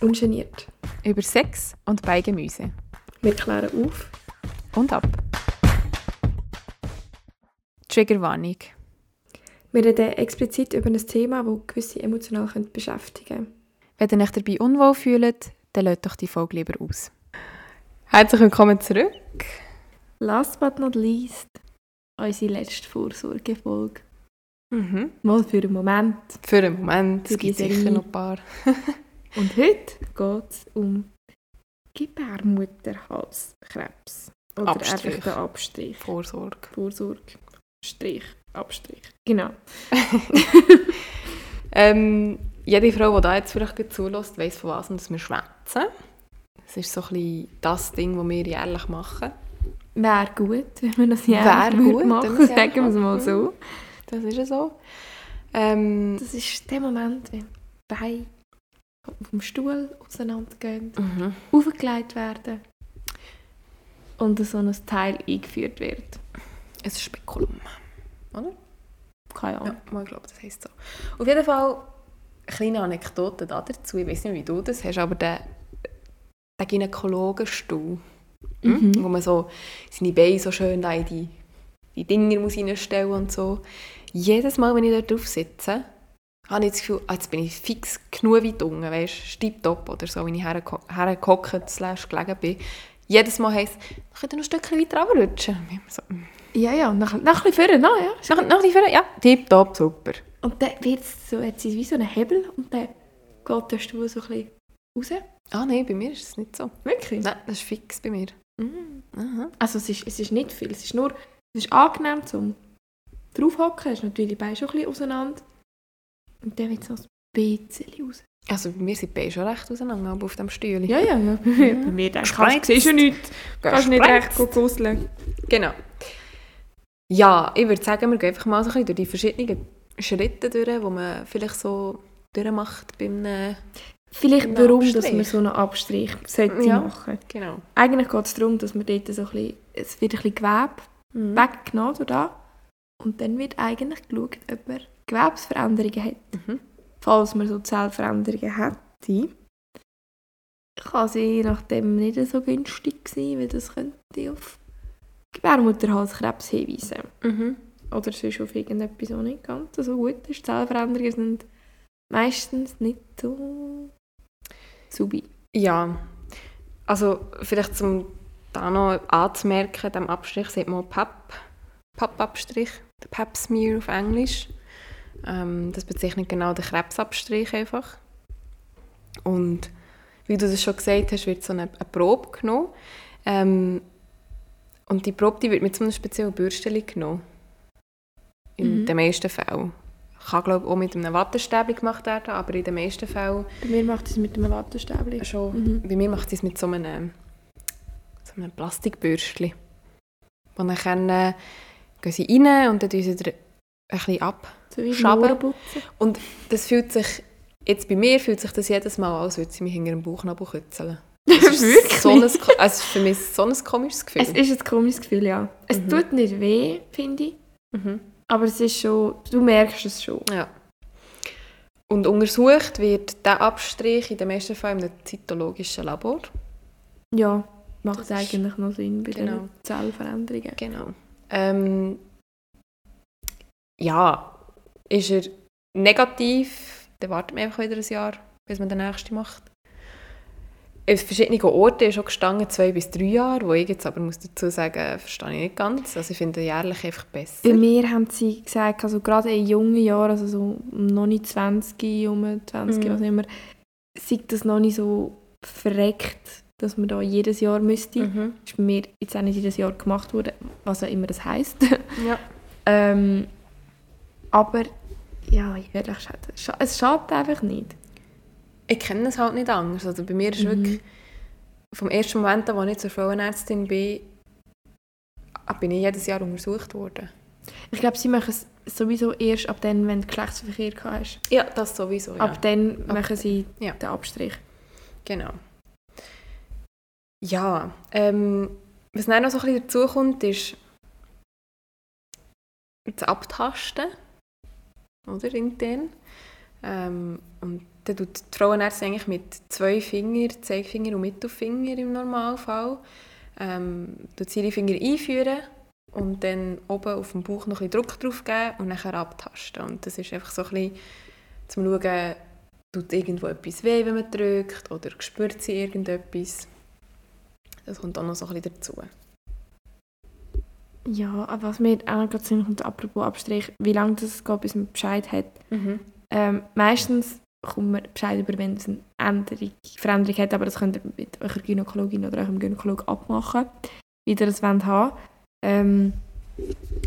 Ungeniert. Über Sex und Beigemüse. Wir klären auf. Und ab. Triggerwarnung. Wir reden explizit über ein Thema, das gewisse emotional beschäftigen könnte. Wenn ihr euch dabei unwohl fühlt, dann lasst doch die Folge lieber aus. Herzlich willkommen zurück. Last but not least, unsere letzte Vorsorgefolge. Mhm. Mal für einen Moment. Für einen Moment, Für es gibt sicher noch ein paar. Und heute geht es um Gebärmutterhalskrebs. Oder Abstrich. einfach der Abstrich. Vorsorge. Vorsorge. Strich. Abstrich. Genau. Ähm, jede Frau, die da jetzt vielleicht gut zulässt, weiss, von was wir schwätzen. Das ist so ein bisschen das Ding, das wir jährlich machen. Wäre gut, wenn wir das Wäre jährlich gut, würden wenn wir machen. es Sagen wir es mal so. Das ist ja so. Ähm, Das ist der Moment, wenn die Beine vom Stuhl auseinandergehen, mhm. aufgelegt werden und so ein Teil eingeführt wird. Ein Spekulum. Oder? Keine Ahnung. Ja, mal glaube, das heisst so. Auf jeden Fall eine kleine Anekdote da dazu. Ich weiß nicht, wie du das hast, aber der, der Gynäkologenstuhl, Mhm. wo man so seine Beine so schön in die, die Dinger muss reinstellen und so. Jedes Mal, wenn ich dort drauf sitze, habe ich das Gefühl, ah, jetzt bin ich fix genug weit unten, weißt du, stipptopp oder so, wenn ich hergehockt slash gelegen bin. Jedes Mal heisst es, ich noch ein Stückchen weiter runterrutschen. So, mm. Ja, ja, nach, nach ein bisschen vorne, noch, ja. Noch, noch die Führer? Ja, tipptopp, super. Und dann wird es so, jetzt ist wie so ein Hebel und dann geht der Stuhl so ein bisschen raus. Ah nein, bei mir ist es nicht so. Wirklich? Nein, das ist fix bei mir. Mhm. Also es ist, es ist nicht viel, es ist nur, es ist angenehm zum draufhocken, es ist natürlich die Beine schon ein bisschen auseinander. Und dann wird es noch ein bisschen raus. Also bei mir sind die Beine schon recht auseinander, aber auf dem Stühle. Ja, ja, ja. Bei mir, bei mir denkst du, Gespreizt. siehst du nichts, kannst nicht recht gusseln. Genau. Ja, ich würde sagen, wir gehen einfach mal so ein bisschen durch die verschiedenen Schritte durch, die man vielleicht so durchmacht beim... Äh, Vielleicht warum, Abstrich. dass man so einen Abstrich sollte Ja. machen genau. Eigentlich geht es darum, dass man dort so ein bisschen, es wird ein bisschen Gewebe Mhm. weggenommen da. Und dann wird eigentlich geschaut, ob er Gewebsveränderungen hat. Mhm. Falls man so Zellveränderungen hätte, kann sie je nachdem nicht so günstig sein, weil das könnte auf Gebärmutterhalskrebs hinweisen. Mhm. Oder sonst auf irgendetwas, was nicht ganz so gut ist. Zellveränderungen sind meistens nicht so subi. Ja, also vielleicht zum da noch anzumerken, dem Abstrich sieht man PAP, PAP-Abstrich, der Pap Smear auf Englisch. Ähm, das bezeichnet genau den Krebsabstrich einfach. Und wie du das schon gesagt hast, wird so eine, eine Probe genommen. Ähm, und die Probe die wird mit so einer speziellen Bürstchen genommen. In Mhm. den meisten Fällen. Kann glaube ich auch mit einem Wattestäbchen gemacht werden, aber in den meisten Fällen Bei mir macht es mit einem Wattestäbchen. schon. Mhm. Bei mir macht es mit so einem, so einem Plastikbürstchen. Und dann können, gehen sie rein und dann tun sie ein bisschen ab. Schaben. Und das fühlt sich, jetzt bei mir fühlt sich das jedes Mal an, als würde sie mich hinter dem Bauchnabel kützeln. Das ist Wirklich? So ein, ko- also für mich so ein komisches Gefühl. Es ist ein komisches Gefühl, ja. Es Mhm. tut nicht weh, finde ich. mhm. Aber es ist schon, du merkst es schon. Ja. Und untersucht wird der Abstrich in den meisten Fällen einem zytologischen Labor. Ja, macht Das ist- eigentlich noch Sinn bei Genau. den Zellveränderungen. Genau. Ähm, ja, ist er negativ, dann wartet man einfach wieder ein Jahr, bis man den nächsten macht. An verschiedenen Orten ist auch gestanden, zwei bis drei Jahre, wo ich jetzt aber muss dazu sagen, verstehe ich nicht ganz. Also ich finde jährlich einfach besser. Bei mir haben sie gesagt, also gerade in jungen Jahren, also so noch nicht 20, um 20, Mhm. was immer, sei das noch nicht so verreckt, dass man da jedes Jahr müsste. Mhm. Ist bei mir jetzt auch nicht jedes Jahr gemacht worden, was auch immer das heisst. Ja. ähm, aber ja, ehrlich gesagt, es scha- es schadet einfach nicht. Ich kenne es halt nicht anders. Also bei mir ist Mhm. wirklich, vom ersten Moment an, als ich zur Frauenärztin bin, bin ich jedes Jahr untersucht worden. Ich glaube, sie machen es sowieso erst ab dann, wenn du Geschlechtsverkehr hast. Ja, das sowieso, ja. Ab dann machen sie Ja. den Abstrich. Genau. Ja, ähm, was dann noch so ein bisschen dazu kommt, ist das Abtasten, oder, intern. Ähm, und dann tut die Frauenärztin eigentlich mit zwei Fingern, Zeigefinger und Mittelfinger im Normalfall, ähm, tut ihre Finger einführen und dann oben auf dem Bauch noch ein Druck drauf geben und dann abtasten. Und das ist einfach so ein bisschen zum Schauen, tut irgendwo etwas weh, wenn man drückt oder spürt sie irgendetwas. Das kommt auch noch so ein bisschen dazu. Ja, aber was mir auch gerade Sinn kommt, apropos Abstrich, wie lange das geht, bis man Bescheid hat. Mhm. Ähm, meistens kommt man Bescheid über, wenn es eine Änderung, Veränderung hat, aber das könnt ihr mit eurer Gynäkologin oder eurem Gynäkolog abmachen, wie ihr das wollt haben. Ähm,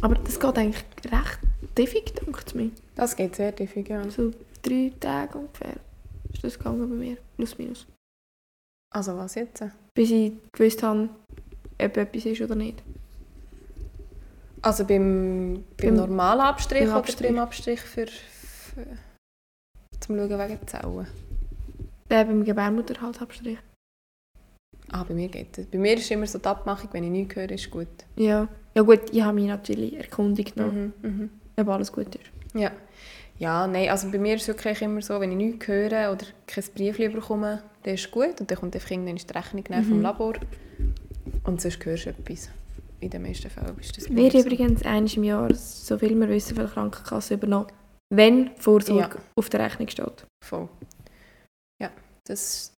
aber das geht eigentlich recht tiefig, denke ich mir. Das geht sehr tiefig, ja. So drei Tage ungefähr ist das gegangen bei mir, plus minus. Also was jetzt? Bis ich gewusst habe, ob etwas ist oder nicht. Also beim, beim, Beim- normalen Abstrich, beim oder Abstrich. beim Abstrich für, für zum Schauen wegen Zellen? Der beim Gebärmutterhalsabstrich. Ah, bei mir geht das. Bei mir ist immer so die Abmachung, wenn ich nichts höre, ist gut. Ja. Ja gut, ich habe mich natürlich erkundigt, noch, Mhm, mhm. ob alles gut ist. Ja. Ja, nein, also bei mir ist es wirklich immer so, wenn ich nichts höre oder kein Brief bekomme, dann ist es gut und dann kommt einfach irgendwann die Rechnung nachher vom Mhm. Labor und sonst hörst du etwas. In den meisten Fällen ist das Wir so. übrigens einmal im Jahr, so viel wir wissen, von der Krankenkasse übernommen, wenn Vorsorge Ja. auf der Rechnung steht. Voll. Ja, das...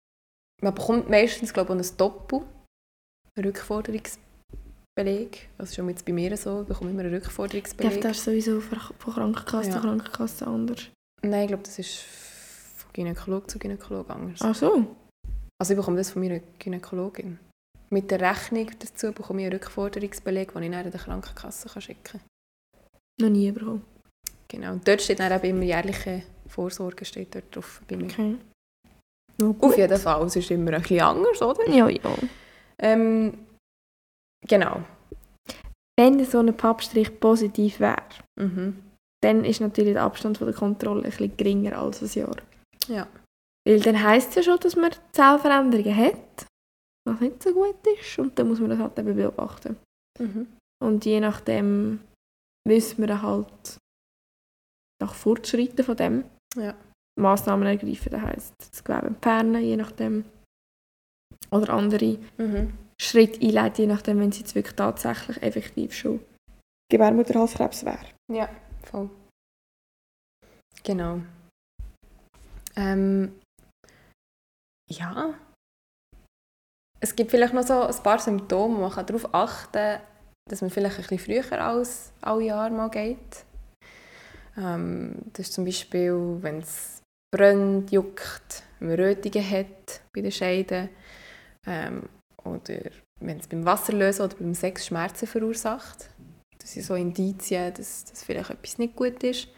Man bekommt meistens, glaube ich, ein Doppel, Rückforderungsbeleg. Das ist schon jetzt bei mir so, ich bekomme immer einen Ich glaube, Rückforderungsbeleg. das ist sowieso von von Krankenkasse Ja. zu Krankenkasse anders. Nein, ich glaube, das ist von Gynäkolog zu Gynäkolog anders. Ach so. Also ich bekomme das von meiner Gynäkologin. Mit der Rechnung dazu bekomme ich einen Rückforderungsbeleg, den ich dann der Krankenkasse kann schicken kann. Noch nie bekommen. Genau. Und dort steht dann eben immer jährliche Vorsorge steht dort drauf bei mir. Okay. Ja, Auf jeden Fall, es ist immer ein bisschen anders, oder? Ja, ja. Ähm, genau. Wenn so ein Pappstrich positiv wäre, Mhm. dann ist natürlich der Abstand von der Kontrolle ein bisschen geringer als ein Jahr. Ja. Weil dann heisst es ja schon, dass man Zellveränderungen hat, was nicht so gut ist. Und dann muss man das halt eben beobachten. Mhm. Und je nachdem wissen wir dann halt nach Fortschritten von dem Ja. Massnahmen ergreifen. Das heisst, das Gewebe entfernen, je nachdem. Oder andere Mhm. Schritte einleiten, je nachdem, wenn es jetzt wirklich tatsächlich effektiv schon Gebärmutterhalskrebs wäre. Ja, voll. Genau. Ähm, ja. Es gibt vielleicht noch so ein paar Symptome, man kann darauf achten dass man vielleicht ein bisschen früher als alle Jahre mal geht. Ähm, das ist zum Beispiel, wenn es brennt, juckt, wenn man Rötungen hat bei den Scheiden ähm, oder wenn es beim Wasserlösen oder beim Sex Schmerzen verursacht. Das sind so Indizien, dass, dass vielleicht etwas nicht gut ist.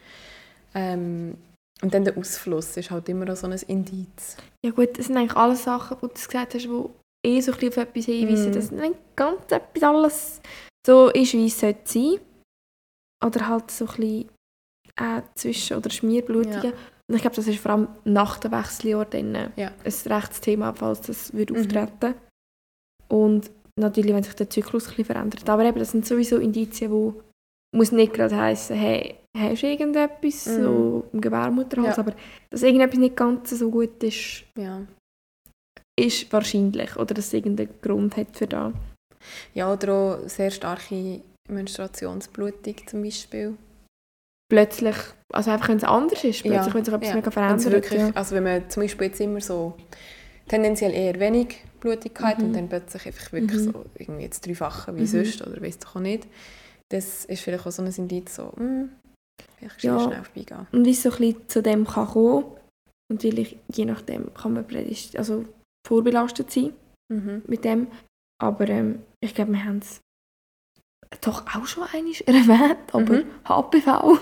Ähm, und dann der Ausfluss ist halt immer noch so ein Indiz. Ja gut, das sind eigentlich alles Sachen, die du gesagt hast, die eh so ein bisschen auf etwas hinweisen. Mm. Das nicht ganz etwas alles so ist, wie es sollte sein. Oder halt so ein bisschen äh, Zwischen- oder Schmierblutungen. Ja. Und ich glaube, das ist vor allem nach dem Wechseljahr dann äh, Ja. ein rechtes Thema, falls das würde Mhm. auftreten Und natürlich, wenn sich der Zyklus ein bisschen verändert. Aber eben, das sind sowieso Indizien, wo muss nicht gerade heissen, hey, hast du irgendetwas Mhm. so im Gebärmutterhals, Ja. aber dass irgendetwas nicht ganz so gut ist, Ja. Ist wahrscheinlich. Oder dass es irgendeinen Grund hat für das. ja, oder auch sehr starke Menstruationsblutung zum Beispiel. Plötzlich, also einfach wenn es anders ist, plötzlich Ja, wenn sich etwas ja. mega verändert. wirklich, ja. Also wenn man zum Beispiel jetzt immer so tendenziell eher wenig Blutung hat Mhm. und dann plötzlich einfach wirklich Mhm. so irgendwie jetzt dreifache wie Mhm. sonst oder weiss doch auch nicht. Das ist vielleicht auch so ein Indiz, so, hm, vielleicht Ja. schnell vorbeigehen. Und wie es so ein bisschen zu dem kann kommen, natürlich, je nachdem kann man also vorbelastet sein Mhm. mit dem. Aber ähm, ich glaube, wir haben es doch auch schon einmal erwähnt, aber Mhm. HPV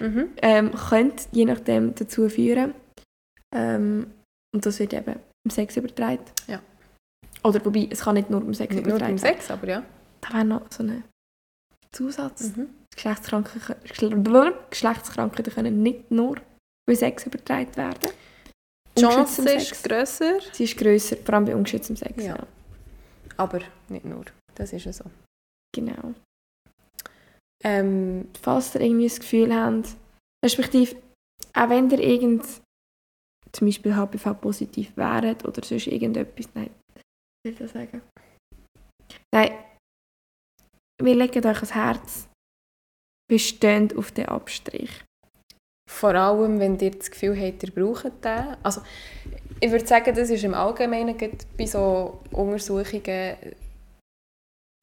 Mhm. ähm, könnte je nachdem dazu führen. Ähm, und das wird eben im Sex übertragen. Ja. Oder wobei, es kann nicht nur im Sex Nicht nur übertragen beim Sex, aber ja. Da wäre noch so ein Zusatz. Mhm. Geschlechtskrankheiten, Geschle- Geschlechtskrankheiten können nicht nur bei Sex übertragen werden. Die Chance ist grösser, Sie ist grösser, vor allem bei ungeschütztem Sex. Ja. Ja. aber nicht nur. Das ist ja so. Genau. Ähm, Falls ihr irgendwie das Gefühl habt, respektive auch wenn ihr irgend zum Beispiel HPV-positiv wären oder sonst irgendetwas. Nein, wie soll ich das sagen? Nein, wir legen euch ans Herz, bestehend auf den Abstrich. Vor allem, wenn ihr das Gefühl habt, ihr braucht den. Also, ich würde sagen, das ist im Allgemeinen bei so Untersuchungen der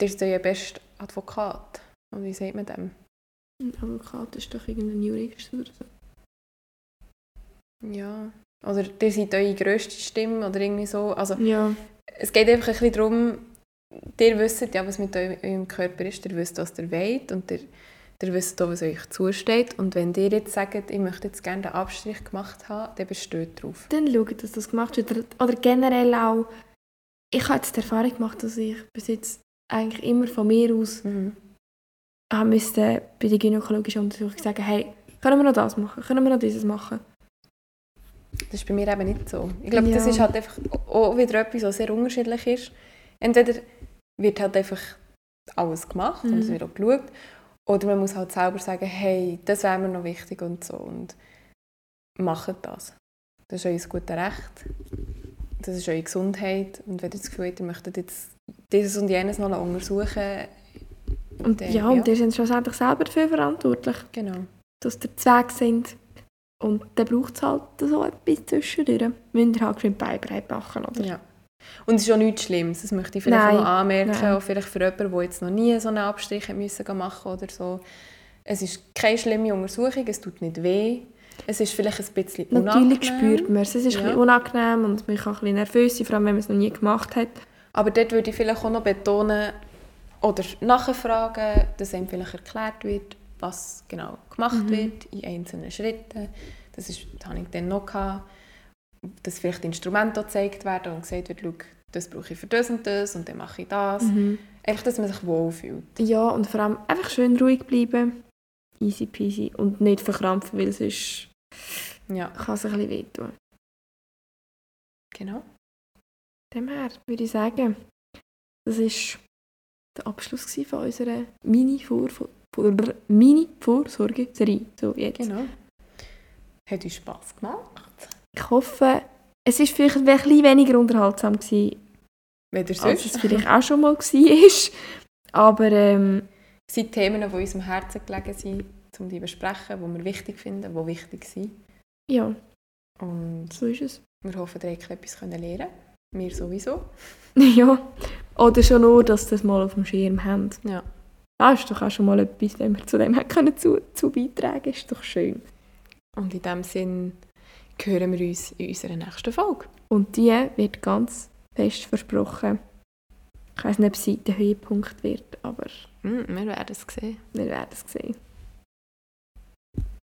ist der beste Advokat. Und wie sagt man dem? Ein Advokat ist doch irgendein Jurist oder so. Ja. Oder ihr seid eure grösste Stimme oder irgendwie so. Also, Ja, es geht einfach ein bisschen darum, ihr wisst ja, was mit eu- eurem Körper ist, ihr wisst, was ihr wollt und ihr, ihr wisst auch, was euch zusteht. Und wenn ihr jetzt sagt, ich möchte jetzt gerne den Abstrich gemacht haben, dann besteht drauf. dann schaut, dass das gemacht wird. Oder, generell auch, ich habe jetzt die Erfahrung gemacht, dass ich bis jetzt eigentlich immer von mir aus Mhm. haben müsste bei der gynäkologischen Untersuchung sagen, hey, können wir noch das machen, können wir noch dieses machen. Das ist bei mir eben nicht so. Ich glaube, das Ja. ist halt einfach auch wieder etwas, was sehr unterschiedlich ist. Entweder wird halt einfach alles gemacht und es Mhm. wird auch geschaut, oder man muss halt selber sagen, hey, das wäre mir noch wichtig und so und macht das. Das ist euer gutes Recht. Das ist eure Gesundheit und wenn ihr das Gefühl habt, ihr möchtet jetzt dieses und jenes noch untersuchen, Und dann, ja, und ihr seid schlussendlich selber dafür verantwortlich, genau. dass ihr Weg sind. Und dann braucht es halt so etwas zwischendurch. Müsst ihr halt geschwind Beibreit machen, oder? Ja. Und es ist auch nichts Schlimmes, das möchte ich vielleicht Nein, noch anmerken, nein. auch vielleicht für jemanden, der jetzt noch nie so einen Abstrich müssen machen oder so. Es ist keine schlimme Untersuchung, es tut nicht weh, es ist vielleicht ein bisschen Natürlich unangenehm, spürt man es. Es ist ein Ja. bisschen unangenehm und man kann ein bisschen nervös sein, vor allem wenn man es noch nie gemacht hat. aber dort würde ich vielleicht auch noch betonen oder nachfragen, dass einem vielleicht erklärt wird, was genau gemacht Mhm. wird in einzelnen Schritten. Das, ist, das habe ich dann noch gehabt, dass vielleicht Instrumente gezeigt werden und gesagt wird, das brauche ich für das und das und dann mache ich das. Einfach, dass man sich wohlfühlt. Ja, und vor allem einfach schön ruhig bleiben. Easy peasy. Und nicht verkrampfen, weil sonst Ja, kann es ein bisschen wehtun. genau. Dem her würde ich sagen, das war der Abschluss von unserer Mini-Vor- Vor- Mini-Vorsorge-Serie. So jetzt. genau. Hat uns Spass gemacht. Ich hoffe, es war vielleicht ein bisschen weniger unterhaltsam, gewesen, ihr als sonst es vielleicht auch schon mal war. Aber ähm, Es sind Themen, die uns am Herzen gelegen sind, um die zu besprechen, die wir wichtig finden, die wichtig sind. ja, Und so ist es. wir hoffen, ihr könnt etwas lernen können. Wir sowieso. ja. Oder schon nur, dass sie das mal auf dem Schirm haben. Ja. Das ist doch auch schon mal etwas, wenn wir zu dem können zu, zu beitragen Ist doch schön. Und in diesem Sinn hören wir uns in unserer nächsten Folge. Und die wird ganz fest versprochen. Ich weiß nicht, ob sie der Höhepunkt wird, aber Hm, wir werden es sehen. wir werden es sehen.